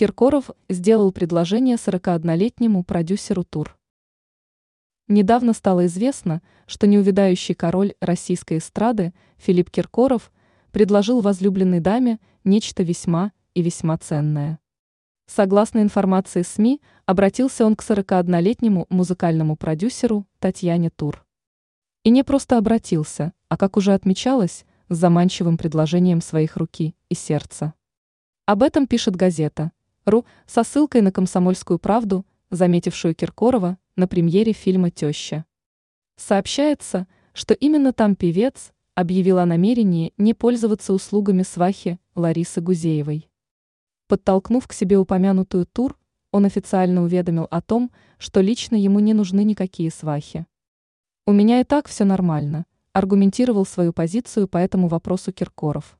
Киркоров сделал предложение 41-летнему продюсеру тур. Недавно стало известно, что неувядающий король российской эстрады Филипп Киркоров предложил возлюбленной даме нечто весьма и весьма ценное. Согласно информации СМИ, обратился он к 41-летнему музыкальному продюсеру Татьяне Тур. И не просто обратился, а, как уже отмечалось, с заманчивым предложением своих руки и сердца. Об этом пишет газета «Ру» со ссылкой на «Комсомольскую правду», заметившую Киркорова на премьере фильма «Теща». Сообщается, что именно там певец объявил о намерении не пользоваться услугами свахи Ларисы Гузеевой. Подтолкнув к себе упомянутую тур, он официально уведомил о том, что лично ему не нужны никакие свахи. «У меня и так все нормально», аргументировал свою позицию по этому вопросу Киркоров.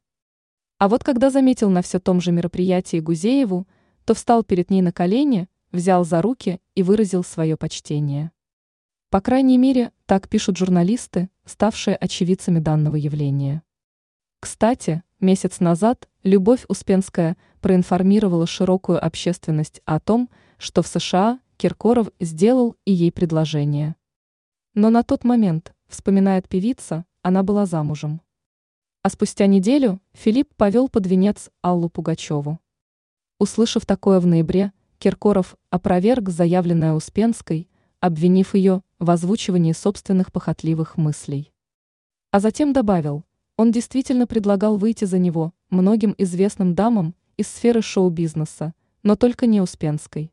А вот когда заметил на все том же мероприятии Гузееву, то встал перед ней на колени, взял за руки и выразил свое почтение. По крайней мере, так пишут журналисты, ставшие очевидцами данного явления. Кстати, месяц назад Любовь Успенская проинформировала широкую общественность о том, что в США Киркоров сделал и ей предложение. Но на тот момент, вспоминает певица, она была замужем. А спустя неделю Филипп повел под венец Аллу Пугачеву. Услышав такое в ноябре, Киркоров опроверг заявленное Успенской, обвинив ее в озвучивании собственных похотливых мыслей. А затем добавил, он действительно предлагал выйти за него многим известным дамам из сферы шоу-бизнеса, но только не Успенской.